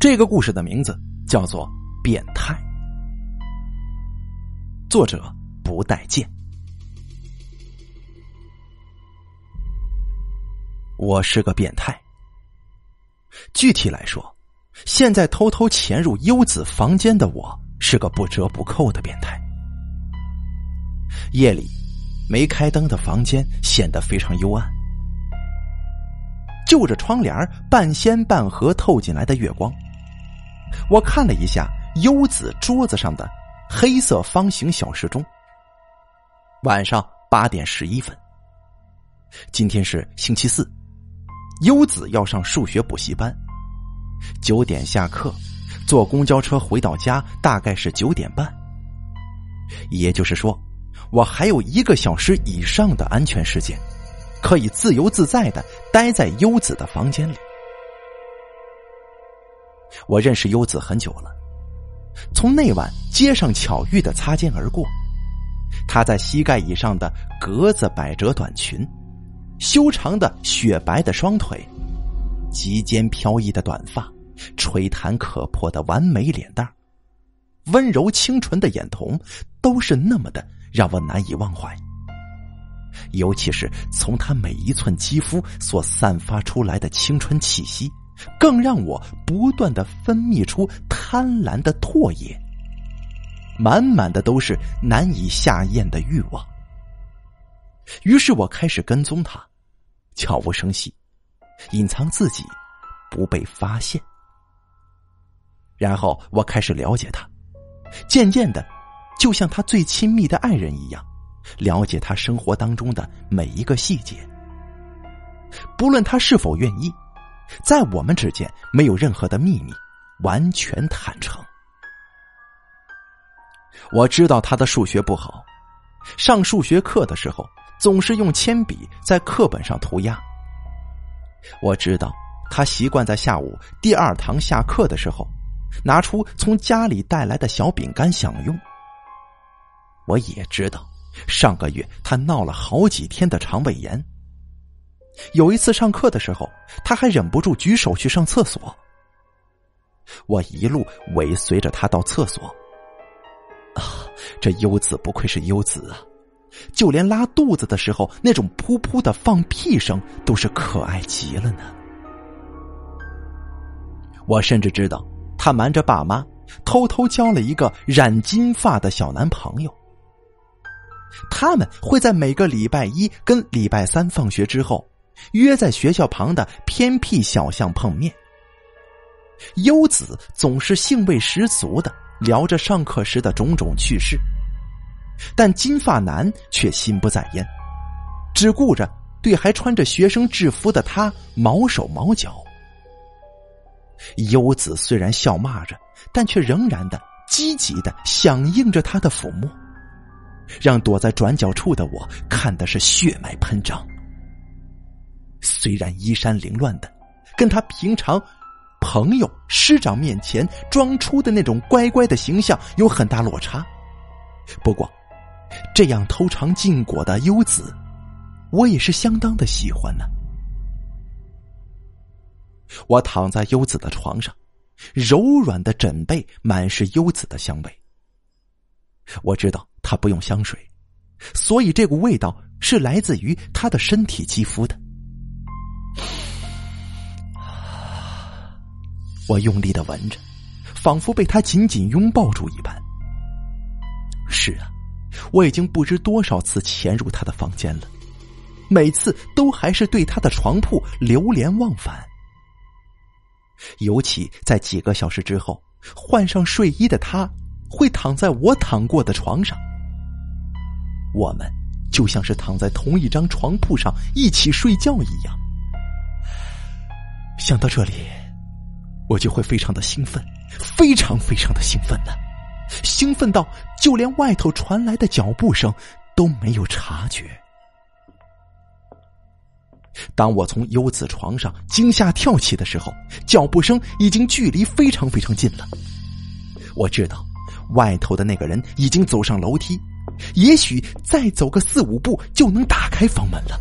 这个故事的名字叫做《变态》，作者不待见。我是个变态。具体来说，现在偷偷潜入优子房间的我是个不折不扣的变态。夜里没开灯的房间显得非常幽暗，就着窗帘半掀半合透进来的月光。我看了一下优子桌子上的黑色方形小时钟，晚上八点十一分。今天是星期四，优子要上数学补习班，九点下课，坐公交车回到家大概是九点半。也就是说，我还有一个小时以上的安全时间，可以自由自在的待在优子的房间里。我认识优子很久了，从那晚街上巧遇的擦肩而过，她在膝盖以上的格子百褶短裙，修长的雪白的双腿，及肩飘逸的短发，吹弹可破的完美脸蛋温柔清纯的眼瞳，都是那么的让我难以忘怀。尤其是从她每一寸肌肤所散发出来的青春气息。更让我不断的分泌出贪婪的唾液，满满的都是难以下咽的欲望。于是我开始跟踪他，悄无声息，隐藏自己，不被发现。然后我开始了解他，渐渐的，就像他最亲密的爱人一样，了解他生活当中的每一个细节，不论他是否愿意。在我们之间没有任何的秘密，完全坦诚。我知道他的数学不好，上数学课的时候总是用铅笔在课本上涂鸦。我知道他习惯在下午第二堂下课的时候，拿出从家里带来的小饼干享用。我也知道，上个月他闹了好几天的肠胃炎。有一次上课的时候，他还忍不住举手去上厕所。我一路尾随着他到厕所。啊，这优子不愧是优子啊，就连拉肚子的时候那种噗噗的放屁声都是可爱极了呢。我甚至知道，他瞒着爸妈，偷偷交了一个染金发的小男朋友。他们会在每个礼拜一跟礼拜三放学之后。约在学校旁的偏僻小巷碰面。优子总是兴味十足的聊着上课时的种种趣事，但金发男却心不在焉，只顾着对还穿着学生制服的他毛手毛脚。优子虽然笑骂着，但却仍然的积极的响应着他的抚摸，让躲在转角处的我看的是血脉喷张。虽然衣衫凌乱的，跟他平常朋友师长面前装出的那种乖乖的形象有很大落差，不过这样偷尝禁果的优子，我也是相当的喜欢呢。我躺在优子的床上，柔软的枕背满是优子的香味。我知道她不用香水，所以这股味道是来自于她的身体肌肤的。我用力的闻着，仿佛被他紧紧拥抱住一般。是啊，我已经不知多少次潜入他的房间了，每次都还是对他的床铺流连忘返。尤其在几个小时之后，换上睡衣的他会躺在我躺过的床上，我们就像是躺在同一张床铺上一起睡觉一样。想到这里。我就会非常的兴奋，非常非常的兴奋呢，兴奋到就连外头传来的脚步声都没有察觉。当我从优子床上惊吓跳起的时候，脚步声已经距离非常非常近了。我知道，外头的那个人已经走上楼梯，也许再走个四五步就能打开房门了。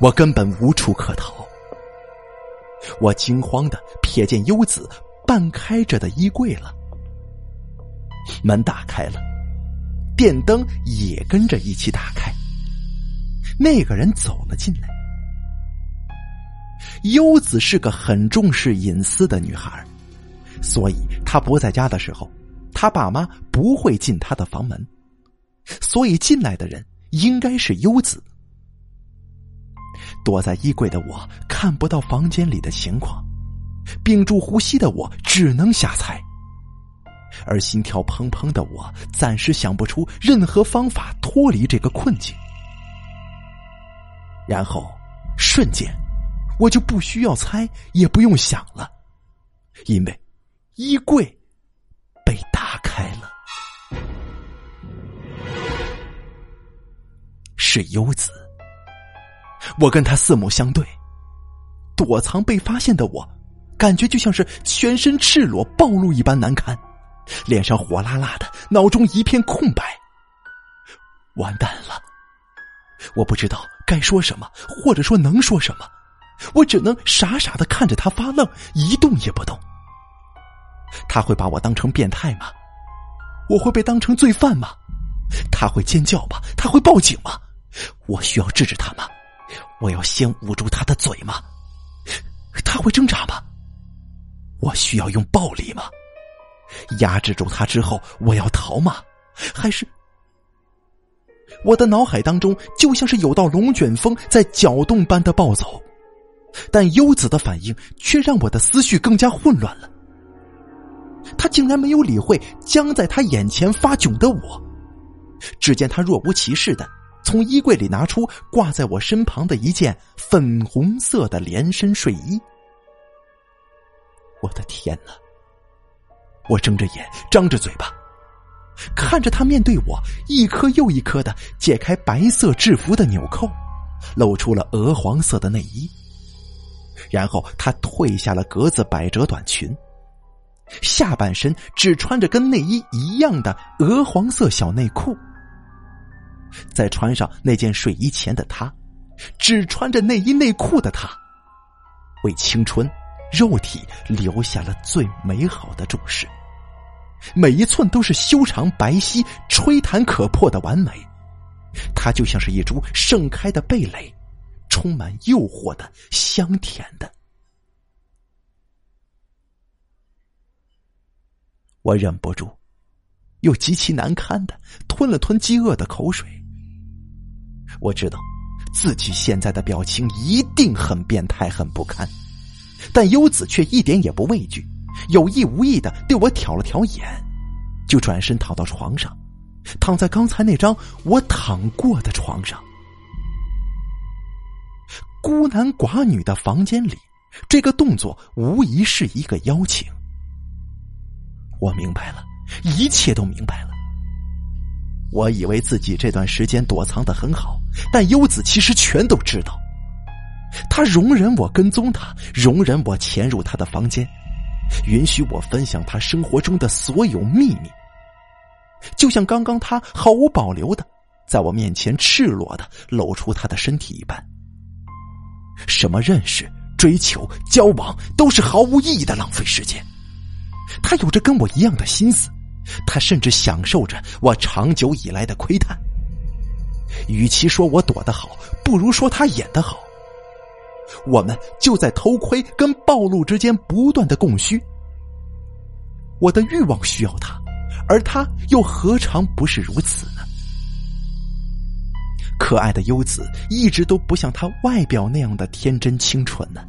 我根本无处可逃。我惊慌的瞥见优子半开着的衣柜了，门打开了，电灯也跟着一起打开。那个人走了进来。优子是个很重视隐私的女孩，所以她不在家的时候，她爸妈不会进她的房门，所以进来的人应该是优子。躲在衣柜的我看不到房间里的情况，屏住呼吸的我只能瞎猜，而心跳砰砰的我暂时想不出任何方法脱离这个困境。然后，瞬间，我就不需要猜，也不用想了，因为衣柜被打开了，是优子。我跟他四目相对，躲藏被发现的我，感觉就像是全身赤裸暴露一般难堪，脸上火辣辣的，脑中一片空白。完蛋了，我不知道该说什么，或者说能说什么，我只能傻傻的看着他发愣，一动也不动。他会把我当成变态吗？我会被当成罪犯吗？他会尖叫吗？他会报警吗？我需要制止他吗？我要先捂住他的嘴吗？他会挣扎吗？我需要用暴力吗？压制住他之后，我要逃吗？还是我的脑海当中就像是有道龙卷风在搅动般的暴走，但优子的反应却让我的思绪更加混乱了。他竟然没有理会僵在他眼前发窘的我，只见他若无其事的。从衣柜里拿出挂在我身旁的一件粉红色的连身睡衣。我的天哪！我睁着眼，张着嘴巴，看着他面对我，一颗又一颗的解开白色制服的纽扣，露出了鹅黄色的内衣。然后他褪下了格子百褶短裙，下半身只穿着跟内衣一样的鹅黄色小内裤。在穿上那件睡衣前的他，只穿着内衣内裤的他，为青春、肉体留下了最美好的注释。每一寸都是修长白皙、吹弹可破的完美。它就像是一株盛开的蓓蕾，充满诱惑的、香甜的。我忍不住，又极其难堪的吞了吞饥饿的口水。我知道，自己现在的表情一定很变态、很不堪，但优子却一点也不畏惧，有意无意的对我挑了挑眼，就转身躺到床上，躺在刚才那张我躺过的床上。孤男寡女的房间里，这个动作无疑是一个邀请。我明白了，一切都明白了。我以为自己这段时间躲藏的很好，但优子其实全都知道。他容忍我跟踪他，容忍我潜入他的房间，允许我分享他生活中的所有秘密。就像刚刚他毫无保留的在我面前赤裸的露出他的身体一般。什么认识、追求、交往都是毫无意义的浪费时间。他有着跟我一样的心思。他甚至享受着我长久以来的窥探。与其说我躲得好，不如说他演得好。我们就在偷窥跟暴露之间不断的供需。我的欲望需要他，而他又何尝不是如此呢？可爱的优子一直都不像他外表那样的天真清纯呢。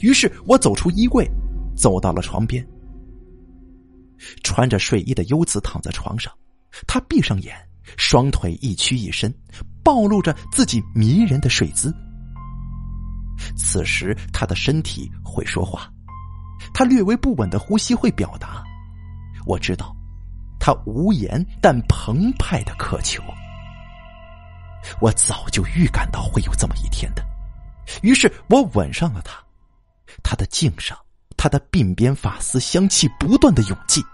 于是我走出衣柜，走到了床边。穿着睡衣的优子躺在床上，她闭上眼，双腿一屈一伸，暴露着自己迷人的睡姿。此时，她的身体会说话，她略微不稳的呼吸会表达。我知道，她无言但澎湃的渴求。我早就预感到会有这么一天的，于是我吻上了她，她的颈上。他的鬓边发丝香气不断的涌进，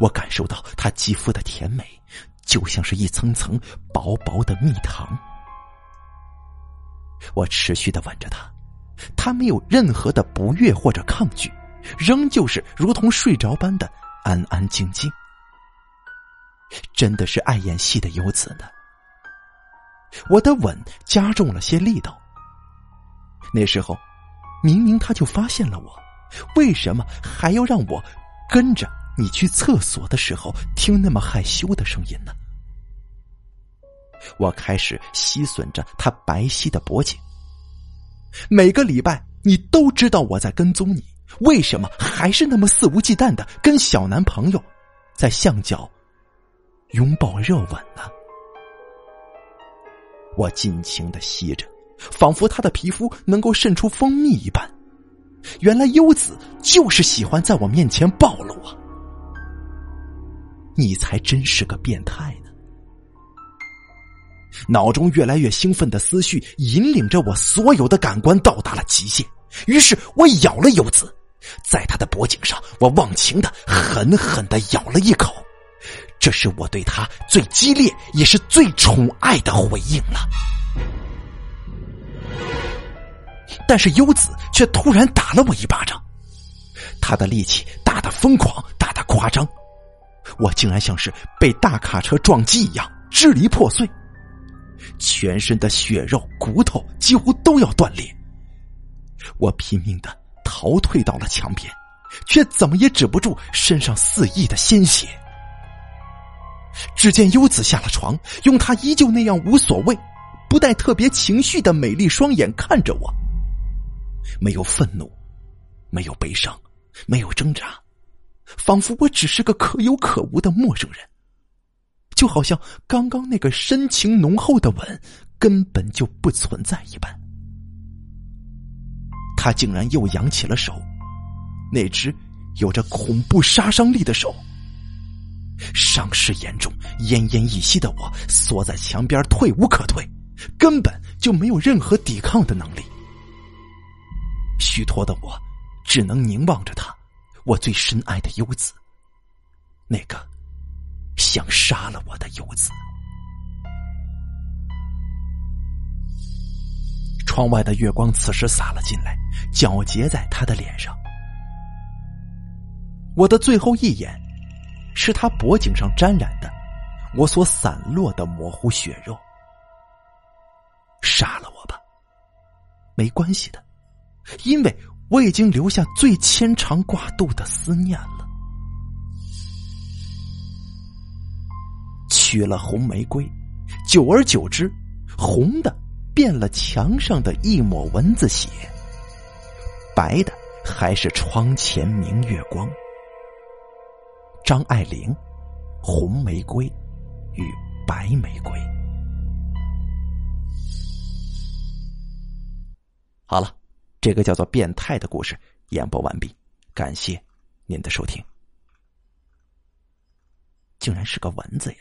我感受到他肌肤的甜美，就像是一层层薄薄的蜜糖。我持续的吻着他，他没有任何的不悦或者抗拒，仍旧是如同睡着般的安安静静。真的是爱演戏的优子呢。我的吻加重了些力道。那时候，明明他就发现了我，为什么还要让我跟着你去厕所的时候听那么害羞的声音呢？我开始吸吮着他白皙的脖颈。每个礼拜，你都知道我在跟踪你，为什么还是那么肆无忌惮的跟小男朋友在巷角拥抱热吻呢？我尽情的吸着，仿佛他的皮肤能够渗出蜂蜜一般。原来优子就是喜欢在我面前暴露啊！你才真是个变态呢！脑中越来越兴奋的思绪引领着我所有的感官到达了极限，于是我咬了优子，在他的脖颈上，我忘情的狠狠的咬了一口。这是我对他最激烈也是最宠爱的回应了，但是优子却突然打了我一巴掌，他的力气大的疯狂，大的夸张，我竟然像是被大卡车撞击一样支离破碎，全身的血肉骨头几乎都要断裂，我拼命的逃退到了墙边，却怎么也止不住身上肆意的鲜血。只见优子下了床，用她依旧那样无所谓、不带特别情绪的美丽双眼看着我，没有愤怒，没有悲伤，没有挣扎，仿佛我只是个可有可无的陌生人，就好像刚刚那个深情浓厚的吻根本就不存在一般。他竟然又扬起了手，那只有着恐怖杀伤力的手。伤势严重、奄奄一息的我，缩在墙边，退无可退，根本就没有任何抵抗的能力。虚脱的我，只能凝望着他，我最深爱的优子，那个想杀了我的优子。窗外的月光此时洒了进来，皎洁在他的脸上。我的最后一眼。是他脖颈上沾染的，我所散落的模糊血肉。杀了我吧，没关系的，因为我已经留下最牵肠挂肚的思念了。取了红玫瑰，久而久之，红的变了墙上的一抹蚊子血，白的还是窗前明月光。张爱玲，《红玫瑰与白玫瑰》。好了，这个叫做“变态”的故事演播完毕，感谢您的收听。竟然是个蚊子呀！